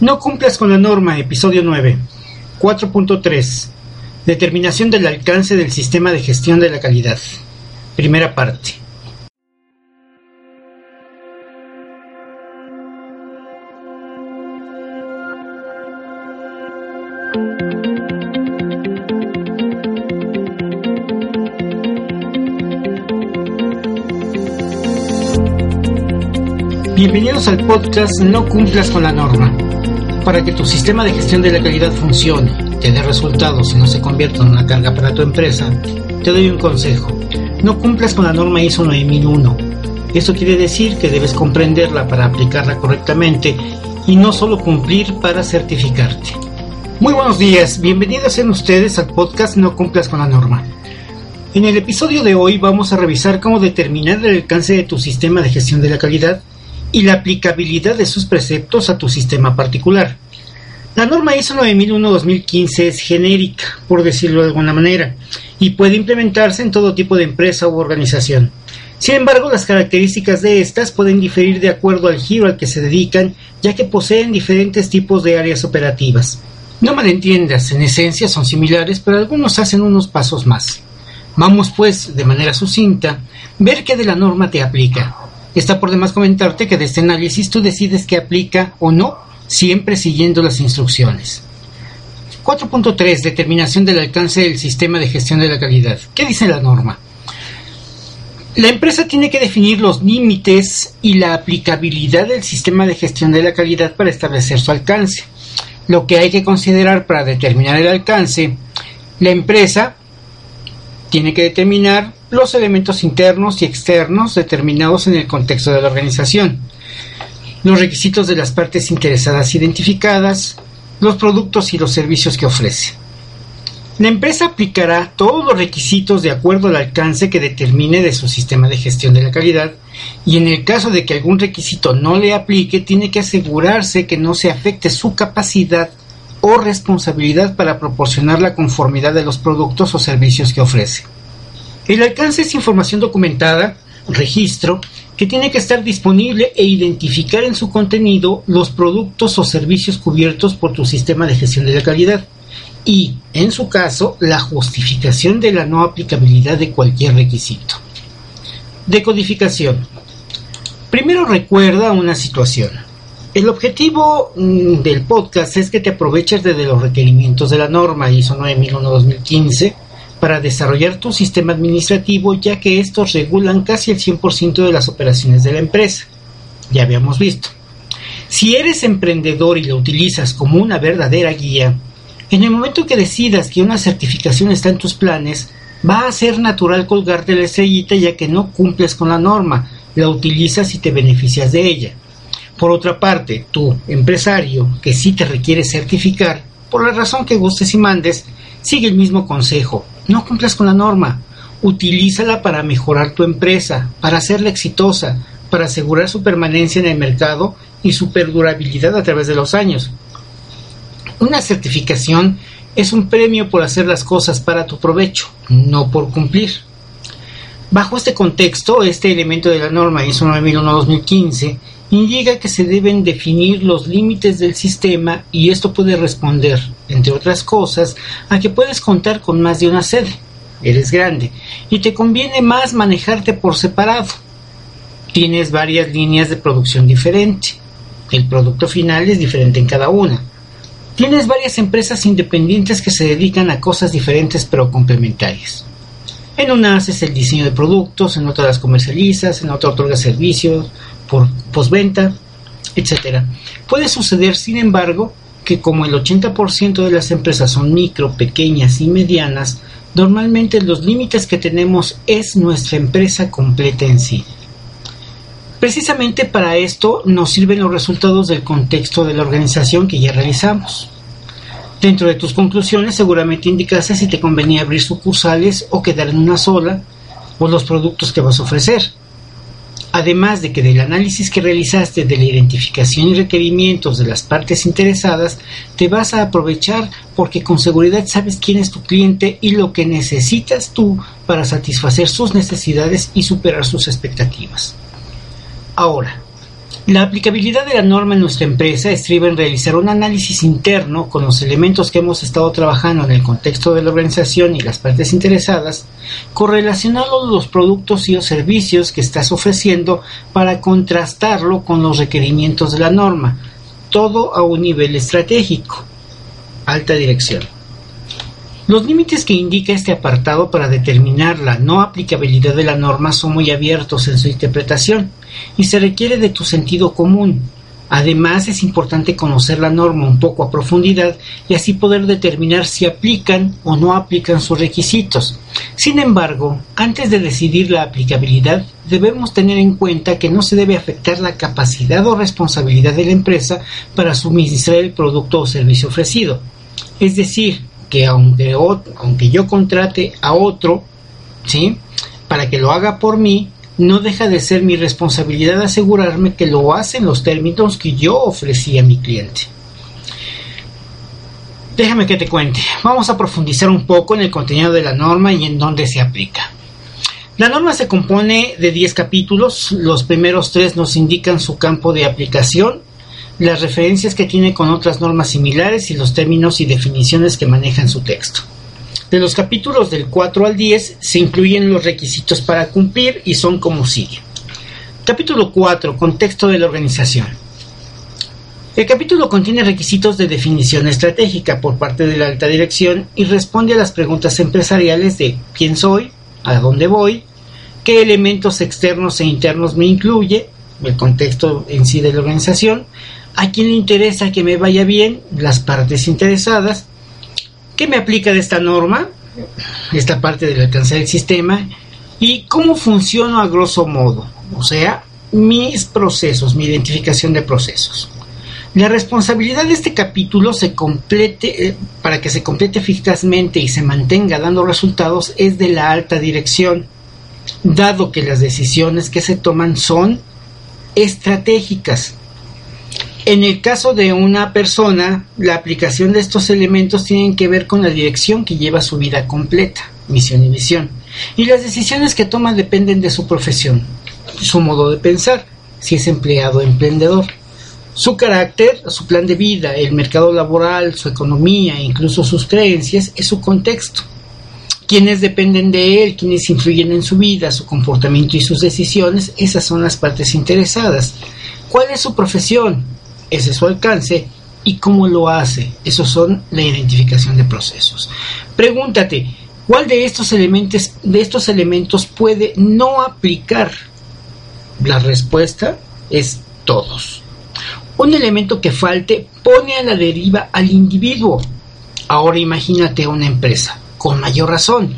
No cumplas con la norma, episodio 9. 4.3. Determinación del alcance del sistema de gestión de la calidad. Primera parte. Bienvenidos al podcast No cumplas con la norma. Para que tu sistema de gestión de la calidad funcione, te dé resultados y no se convierta en una carga para tu empresa, te doy un consejo. No cumplas con la norma ISO 9001. Esto quiere decir que debes comprenderla para aplicarla correctamente y no solo cumplir para certificarte. Muy buenos días, bienvenidos sean ustedes al podcast No cumplas con la norma. En el episodio de hoy vamos a revisar cómo determinar el alcance de tu sistema de gestión de la calidad y la aplicabilidad de sus preceptos a tu sistema particular. La norma ISO 9001-2015 es genérica, por decirlo de alguna manera, y puede implementarse en todo tipo de empresa u organización. Sin embargo, las características de estas pueden diferir de acuerdo al giro al que se dedican, ya que poseen diferentes tipos de áreas operativas. No malentiendas, en esencia son similares, pero algunos hacen unos pasos más. Vamos pues, de manera sucinta, ver qué de la norma te aplica. Está por demás comentarte que de este análisis tú decides qué aplica o no, siempre siguiendo las instrucciones. 4.3. Determinación del alcance del sistema de gestión de la calidad. ¿Qué dice la norma? La empresa tiene que definir los límites y la aplicabilidad del sistema de gestión de la calidad para establecer su alcance. Lo que hay que considerar para determinar el alcance, la empresa tiene que determinar los elementos internos y externos determinados en el contexto de la organización, los requisitos de las partes interesadas identificadas, los productos y los servicios que ofrece. La empresa aplicará todos los requisitos de acuerdo al alcance que determine de su sistema de gestión de la calidad y en el caso de que algún requisito no le aplique tiene que asegurarse que no se afecte su capacidad o responsabilidad para proporcionar la conformidad de los productos o servicios que ofrece. El alcance es información documentada, registro, que tiene que estar disponible e identificar en su contenido los productos o servicios cubiertos por tu sistema de gestión de la calidad y, en su caso, la justificación de la no aplicabilidad de cualquier requisito. Decodificación. Primero recuerda una situación. El objetivo mm, del podcast es que te aproveches de, los requerimientos de la norma ISO 9001-2015 para desarrollar tu sistema administrativo ya que estos regulan casi el 100% de las operaciones de la empresa. Ya habíamos visto. Si eres emprendedor y lo utilizas como una verdadera guía, en el momento que decidas que una certificación está en tus planes, va a ser natural colgarte la estrellita ya que no cumples con la norma, la utilizas y te beneficias de ella. Por otra parte, tu empresario, que sí te requiere certificar, por la razón que gustes y mandes, sigue el mismo consejo, no cumplas con la norma. Utilízala para mejorar tu empresa, para hacerla exitosa, para asegurar su permanencia en el mercado y su perdurabilidad a través de los años. Una certificación es un premio por hacer las cosas para tu provecho, no por cumplir. Bajo este contexto, este elemento de la norma ISO 9001-2015 indica que se deben definir los límites del sistema y esto puede responder, entre otras cosas, a que puedes contar con más de una sede. Eres grande y te conviene más manejarte por separado. Tienes varias líneas de producción diferentes. El producto final es diferente en cada una. Tienes varias empresas independientes que se dedican a cosas diferentes pero complementarias. En una haces el diseño de productos, en otra las comercializas, en otra otorgas servicios, por postventa, etcétera. Puede suceder, sin embargo, que como el 80% de las empresas son micro, pequeñas y medianas, normalmente los límites que tenemos es nuestra empresa completa en sí. Precisamente para esto nos sirven los resultados del contexto de la organización que ya realizamos. Dentro de tus conclusiones seguramente indicaste si te convenía abrir sucursales o quedar en una sola o los productos que vas a ofrecer. Además de que del análisis que realizaste de la identificación y requerimientos de las partes interesadas, te vas a aprovechar porque con seguridad sabes quién es tu cliente y lo que necesitas tú para satisfacer sus necesidades y superar sus expectativas. Ahora, la aplicabilidad de la norma en nuestra empresa estriba en realizar un análisis interno con los elementos que hemos estado trabajando en el contexto de la organización y las partes interesadas, correlacionando los productos y los servicios que estás ofreciendo para contrastarlo con los requerimientos de la norma, todo a un nivel estratégico. Alta dirección. Los límites que indica este apartado para determinar la no aplicabilidad de la norma son muy abiertos en su interpretación y se requiere de tu sentido común. Además, es importante conocer la norma un poco a profundidad y así poder determinar si aplican o no aplican sus requisitos. Sin embargo, antes de decidir la aplicabilidad, debemos tener en cuenta que no se debe afectar la capacidad o responsabilidad de la empresa para suministrar el producto o servicio ofrecido. Es decir, que aunque, aunque yo contrate a otro, ¿sí? Para que lo haga por mí, no deja de ser mi responsabilidad asegurarme que lo hace en los términos que yo ofrecí a mi cliente. Déjame que te cuente. Vamos a profundizar un poco en el contenido de la norma y en dónde se aplica. La norma se compone de 10 capítulos. Los primeros tres nos indican su campo de aplicación las referencias que tiene con otras normas similares y los términos y definiciones que maneja en su texto. De los capítulos del 4 al 10 se incluyen los requisitos para cumplir y son como sigue. Capítulo 4. Contexto de la organización. El capítulo contiene requisitos de definición estratégica por parte de la alta dirección y responde a las preguntas empresariales de quién soy, a dónde voy, qué elementos externos e internos me incluye, el contexto en sí de la organización, a quién le interesa que me vaya bien, las partes interesadas, qué me aplica de esta norma, esta parte del alcance del sistema, y cómo funciona a grosso modo, o sea, mis procesos, mi identificación de procesos. La responsabilidad de este capítulo se complete, eh, para que se complete eficazmente y se mantenga dando resultados es de la alta dirección, dado que las decisiones que se toman son estratégicas, en el caso de una persona, la aplicación de estos elementos tienen que ver con la dirección que lleva su vida completa, misión y visión. Y las decisiones que toma dependen de su profesión, su modo de pensar, si es empleado o emprendedor. Su carácter, su plan de vida, el mercado laboral, su economía, incluso sus creencias, es su contexto. Quienes dependen de él, quienes influyen en su vida, su comportamiento y sus decisiones, esas son las partes interesadas. ¿Cuál es su profesión? Ese es su alcance y cómo lo hace. Esos son la identificación de procesos. Pregúntate, ¿cuál de estos elementos, de estos elementos puede no aplicar? La respuesta es todos. Un elemento que falte pone a la deriva al individuo. Ahora imagínate una empresa, con mayor razón.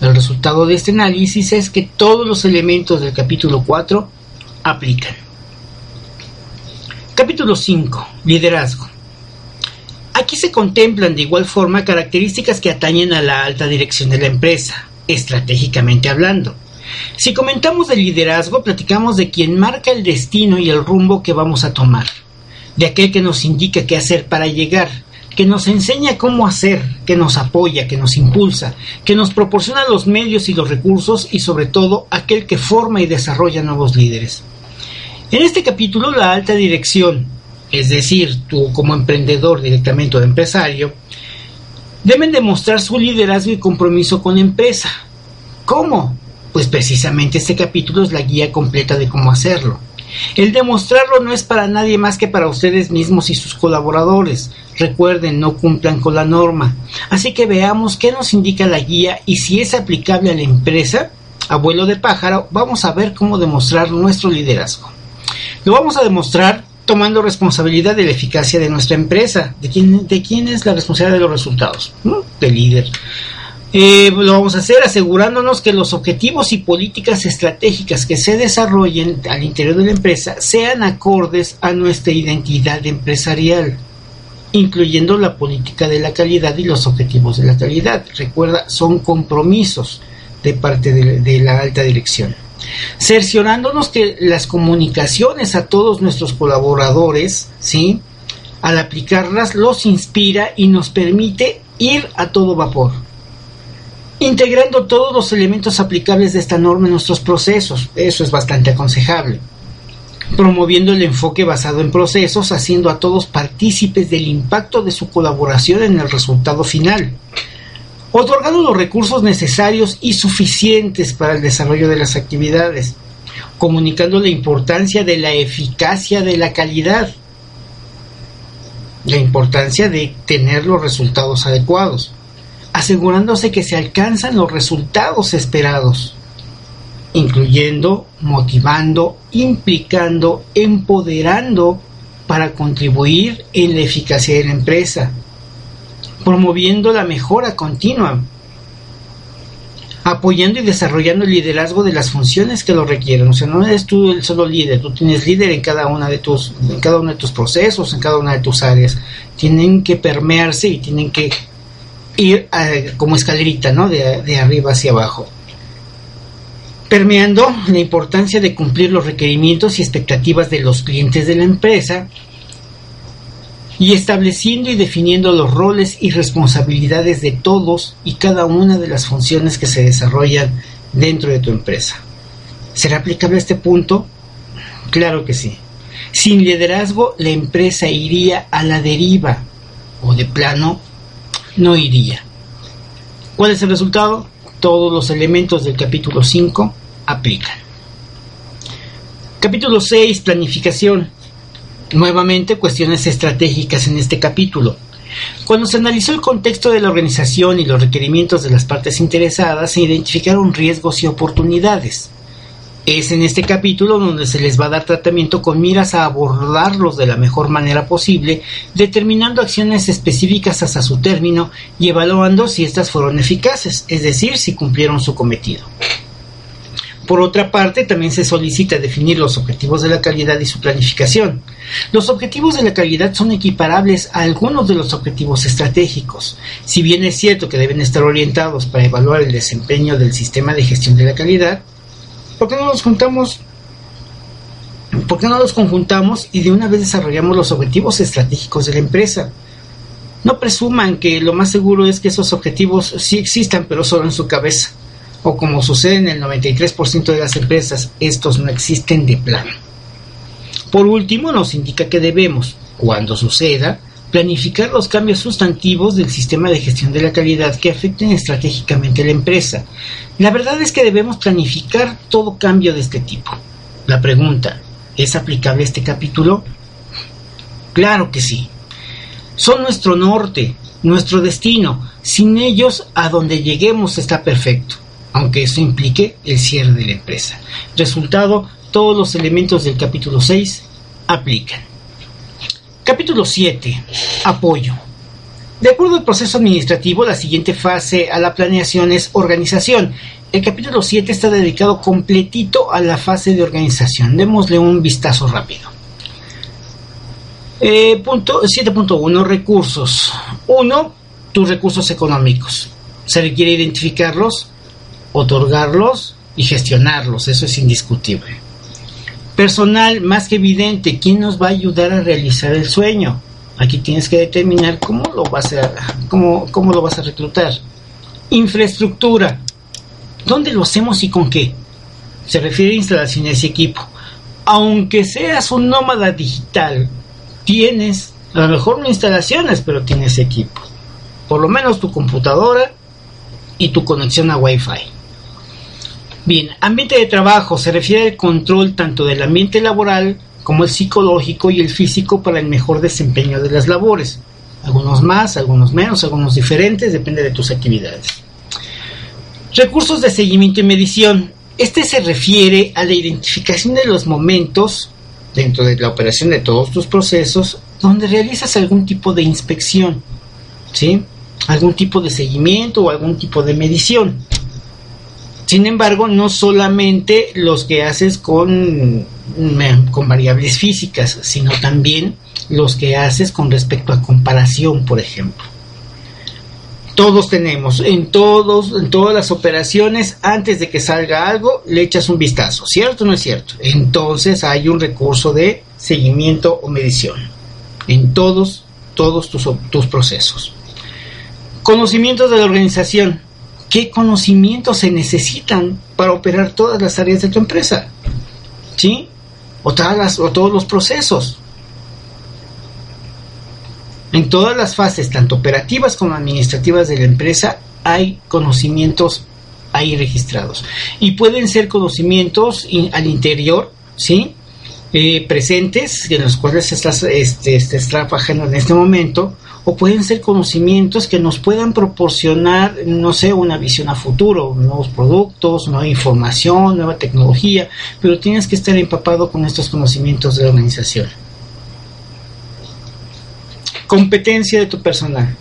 El resultado de este análisis es que todos los elementos del capítulo 4 aplican. Capítulo 5. Liderazgo. Aquí se contemplan de igual forma características que atañen a la alta dirección de la empresa, estratégicamente hablando. Si comentamos del liderazgo, platicamos de quien marca el destino y el rumbo que vamos a tomar, de aquel que nos indica qué hacer para llegar, que nos enseña cómo hacer, que nos apoya, que nos impulsa, que nos proporciona los medios y los recursos y sobre todo aquel que forma y desarrolla nuevos líderes. En este capítulo, la alta dirección, es decir, tú como emprendedor directamente o empresario, deben demostrar su liderazgo y compromiso con la empresa. ¿Cómo? Pues precisamente este capítulo es la guía completa de cómo hacerlo. El demostrarlo no es para nadie más que para ustedes mismos y sus colaboradores. Recuerden, no cumplan con la norma. Así que veamos qué nos indica la guía y si es aplicable a la empresa. Abuelo de pájaro, vamos a ver cómo demostrar nuestro liderazgo. Lo vamos a demostrar tomando responsabilidad de la eficacia de nuestra empresa. ¿De quién, es la responsabilidad de los resultados? Del líder. Eh, lo vamos a hacer asegurándonos que los objetivos y políticas estratégicas que se desarrollen al interior de la empresa sean acordes a nuestra identidad empresarial, incluyendo la política de la calidad y los objetivos de la calidad. Recuerda, son compromisos de parte de la alta dirección. Cerciorándonos que las comunicaciones a todos nuestros colaboradores, ¿sí? Al aplicarlas los inspira y nos permite ir a todo vapor integrando todos los elementos aplicables de esta norma en nuestros procesos. Eso es bastante aconsejable. Promoviendo el enfoque basado en procesos, haciendo a todos partícipes del impacto de su colaboración en el resultado final. Otorgando los recursos necesarios y suficientes para el desarrollo de las actividades. Comunicando la importancia de la eficacia de la calidad. La importancia de tener los resultados adecuados asegurándose que se alcanzan los resultados esperados, incluyendo, motivando, implicando, empoderando para contribuir en la eficacia de la empresa, promoviendo la mejora continua, apoyando y desarrollando el liderazgo de las funciones que lo requieren. O sea, no eres tú el solo líder, tú tienes líder en cada una de tus, en cada uno de tus procesos, en cada una de tus áreas. Tienen que permearse y tienen que ir eh, como escalerita, ¿no? De, de arriba hacia abajo. Permeando la importancia de cumplir los requerimientos y expectativas de los clientes de la empresa y estableciendo y definiendo los roles y responsabilidades de todos y cada una de las funciones que se desarrollan dentro de tu empresa. ¿Será aplicable este punto? Claro que sí. Sin liderazgo la empresa iría a la deriva o de plano no iría. ¿Cuál es el resultado? Todos los elementos del capítulo 5 aplican. Capítulo 6, planificación. Nuevamente, cuestiones estratégicas en este capítulo. Cuando se analizó el contexto de la organización y los requerimientos de las partes interesadas, se identificaron riesgos y oportunidades. Es en este capítulo donde se les va a dar tratamiento con miras a abordarlos de la mejor manera posible, determinando acciones específicas hasta su término y evaluando si éstas fueron eficaces, es decir, si cumplieron su cometido. Por otra parte, también se solicita definir los objetivos de la calidad y su planificación. Los objetivos de la calidad son equiparables a algunos de los objetivos estratégicos. Si bien es cierto que deben estar orientados para evaluar el desempeño del sistema de gestión de la calidad, ¿Por qué no nos juntamos? ¿Por qué no los conjuntamos y de una vez desarrollamos los objetivos estratégicos de la empresa? No presuman que lo más seguro es que esos objetivos sí existan, pero solo en su cabeza. O como sucede en el 93% de las empresas, estos no existen de plano. Por último, nos indica que debemos, cuando suceda, planificar los cambios sustantivos del sistema de gestión de la calidad que afecten estratégicamente a la empresa. La verdad es que debemos planificar todo cambio de este tipo. La pregunta, ¿es aplicable este capítulo? Claro que sí. Son nuestro norte, nuestro destino. Sin ellos, a donde lleguemos está perfecto, aunque eso implique el cierre de la empresa. Resultado, todos los elementos del capítulo 6 aplican. Capítulo 7. Apoyo. De acuerdo al proceso administrativo, la siguiente fase a la planeación es organización. El capítulo 7 está dedicado completito a la fase de organización. Démosle un vistazo rápido. Eh, punto 7.1 Recursos. 1. Tus recursos económicos. Se requiere identificarlos, otorgarlos y gestionarlos. Eso es indiscutible. Personal más que evidente, ¿quién nos va a ayudar a realizar el sueño? Aquí tienes que determinar cómo lo vas a, cómo, cómo lo vas a reclutar. Infraestructura. ¿Dónde lo hacemos y con qué? Se refiere a instalaciones y equipo. Aunque seas un nómada digital, tienes, a lo mejor no instalaciones, pero tienes equipo. Por lo menos tu computadora y tu conexión a Wi-Fi. Bien, ambiente de trabajo se refiere al control tanto del ambiente laboral como el psicológico y el físico para el mejor desempeño de las labores. Algunos más, algunos menos, algunos diferentes, depende de tus actividades. Recursos de seguimiento y medición. Este se refiere a la identificación de los momentos dentro de la operación de todos tus procesos donde realizas algún tipo de inspección. ¿Sí? algún tipo de seguimiento o algún tipo de medición. Sin embargo, no solamente los que haces con, con variables físicas, sino también los que haces con respecto a comparación, por ejemplo. Todos tenemos, en todos, en todas las operaciones, antes de que salga algo, le echas un vistazo, ¿cierto o no es cierto? Entonces hay un recurso de seguimiento o medición en todos, todos tus, tus procesos. Conocimientos de la organización. ¿Qué conocimientos se necesitan para operar todas las áreas de tu empresa? ¿Sí? O, todas o todos los procesos. En todas las fases, tanto operativas como administrativas de la empresa, hay conocimientos ahí registrados. Y pueden ser conocimientos al interior, ¿sí? Eh, presentes, en los cuales estás, este, estás trabajando en este momento, o pueden ser conocimientos que nos puedan proporcionar, no sé, una visión a futuro, nuevos productos, nueva información, nueva tecnología, pero tienes que estar empapado con estos conocimientos de la organización. Competencia de tu personal.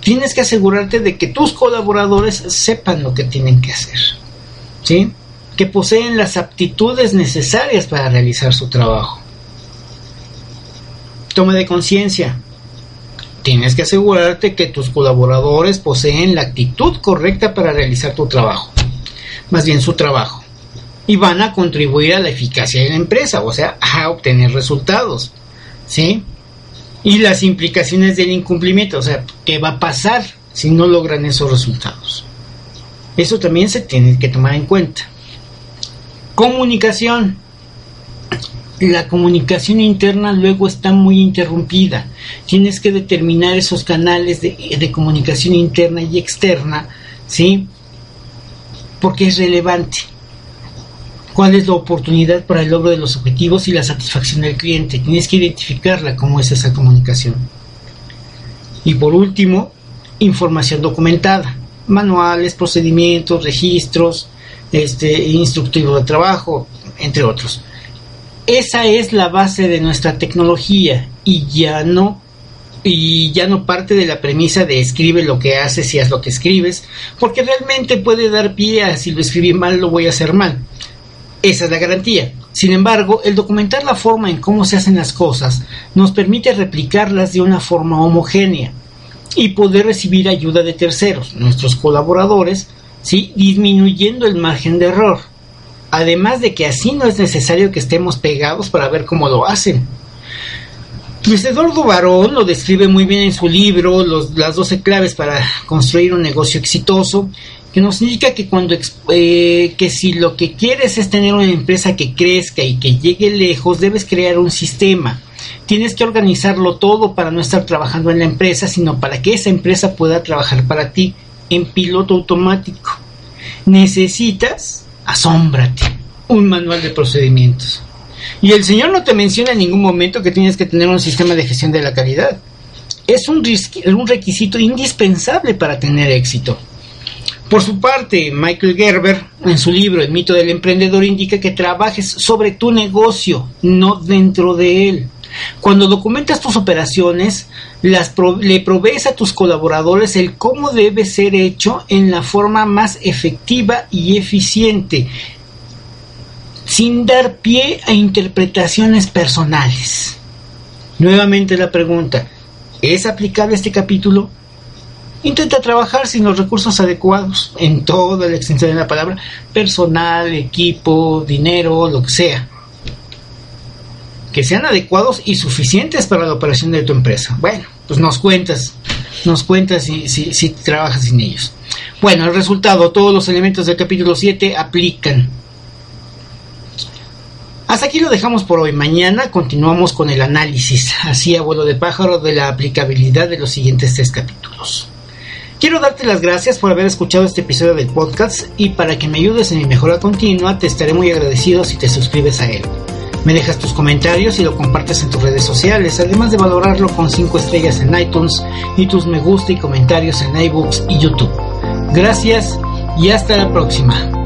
Tienes que asegurarte de que tus colaboradores sepan lo que tienen que hacer. ¿Sí? Que poseen las aptitudes necesarias para realizar su trabajo. Toma de conciencia. Tienes que asegurarte que tus colaboradores poseen la actitud correcta para realizar tu trabajo. Más bien su trabajo. Y van a contribuir a la eficacia de la empresa, o sea, a obtener resultados. ¿Sí? y las implicaciones del incumplimiento, o sea, qué va a pasar si no logran esos resultados. Eso también se tiene que tomar en cuenta. Comunicación. La comunicación interna luego está muy interrumpida. Tienes que determinar esos canales de, comunicación interna y externa, ¿sí? Porque es relevante cuál es la oportunidad para el logro de los objetivos y la satisfacción del cliente. Tienes que identificarla cómo es esa comunicación. Y por último, información documentada, manuales, procedimientos, registros, este, instructivo de trabajo, entre otros. Esa es la base de nuestra tecnología y ya no y ya no parte de la premisa de escribe lo que haces y haz lo que escribes, porque realmente puede dar pie a si lo escribí mal lo voy a hacer mal. Esa es la garantía. Sin embargo, el documentar la forma en cómo se hacen las cosas nos permite replicarlas de una forma homogénea y poder recibir ayuda de terceros, nuestros colaboradores, disminuyendo el margen de error. Además de que así no es necesario que estemos pegados para ver cómo lo hacen. Luis Eduardo Barón lo describe muy bien en su libro Las 12 claves para construir un negocio exitoso que nos indica que cuando eh, que si lo que quieres es tener una empresa que crezca y que llegue lejos, debes crear un sistema. Tienes que organizarlo todo para no estar trabajando en la empresa, sino para que esa empresa pueda trabajar para ti en piloto automático. Necesitas, asómbrate, un manual de procedimientos. Y el Señor no te menciona en ningún momento que tienes que tener un sistema de gestión de la calidad. Es un, un requisito indispensable para tener éxito. Por su parte, Michael Gerber, en su libro El mito del emprendedor, indica que trabajes sobre tu negocio, no dentro de él. Cuando documentas tus operaciones, las le provees a tus colaboradores el cómo debe ser hecho en la forma más efectiva y eficiente, sin dar pie a interpretaciones personales. Nuevamente la pregunta, ¿es aplicable este capítulo? Intenta trabajar sin los recursos adecuados en toda la extensión de la palabra, personal, equipo, dinero, lo que sea. Que sean adecuados y suficientes para la operación de tu empresa. Bueno, pues nos cuentas, nos cuentas si, si, trabajas sin ellos. Bueno, el resultado, todos los elementos del capítulo 7 aplican. Hasta aquí lo dejamos por hoy. Mañana continuamos con el análisis, así a vuelo de pájaro, de la aplicabilidad de los siguientes tres capítulos. Quiero darte las gracias por haber escuchado este episodio del podcast y para que me ayudes en mi mejora continua te estaré muy agradecido si te suscribes a él. Me dejas tus comentarios y lo compartes en tus redes sociales, además de valorarlo con 5 estrellas en iTunes y tus me gusta y comentarios en iBooks y YouTube. Gracias y hasta la próxima.